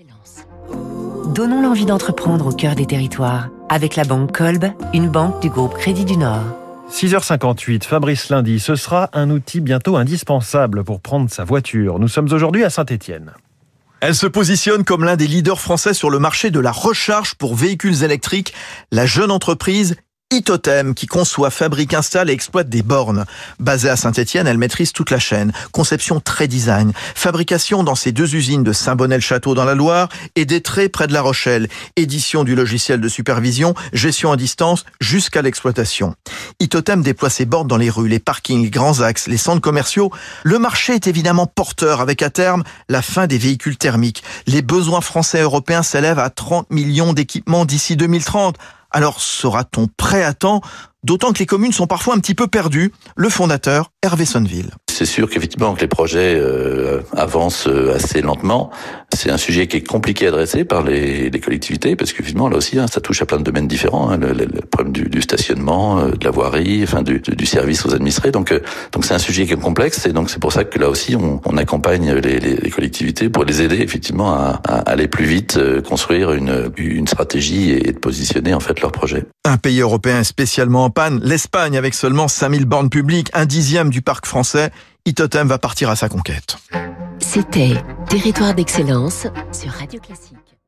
d'excellence. Donnons l'envie d'entreprendre au cœur des territoires avec la banque Kolb, une banque du groupe Crédit du Nord. 6h58, Fabrice Lundi, ce sera un outil bientôt indispensable pour prendre sa voiture. Nous sommes aujourd'hui à Saint-Étienne. Elle se positionne comme l'un des leaders français sur le marché de la recharge pour véhicules électriques. La jeune entreprise Itotem, qui conçoit, fabrique, installe et exploite des bornes. Basée à Saint-Etienne, elle maîtrise toute la chaîne. Conception très design. Fabrication dans ses deux usines de Saint-Bonnet-le-Château dans la Loire et d'Etré près de La Rochelle. Édition du logiciel de supervision, gestion à distance jusqu'à l'exploitation. Itotem déploie ses bornes dans les rues, les parkings, les grands axes, les centres commerciaux. Le marché est évidemment porteur avec à terme la fin des véhicules thermiques. Les besoins français européens s'élèvent à 30 millions d'équipements d'ici 2030. Alors sera-t-on prêt à temps D'autant que les communes sont parfois un petit peu perdues? Le fondateur, Hervé Sonneville. C'est sûr qu'effectivement que les projets euh, avancent euh, assez lentement. C'est un sujet qui est compliqué à adresser par les, collectivités parce que finalement là aussi hein, ça touche à plein de domaines différents. Hein, le, problème du stationnement, euh, de la voirie, enfin du, du, service aux administrés. Donc euh, donc c'est un sujet qui est complexe et donc c'est pour ça que là aussi on, on accompagne les, les, les, collectivités pour les aider effectivement à, à aller plus vite, construire une, une stratégie et de positionner en fait leurs projets. Un pays européen spécialement en panne, l'Espagne avec seulement 5000 bornes publiques, un dixième du parc français. Itotem va partir à sa conquête. C'était Territoire d'excellence sur Radio Classique.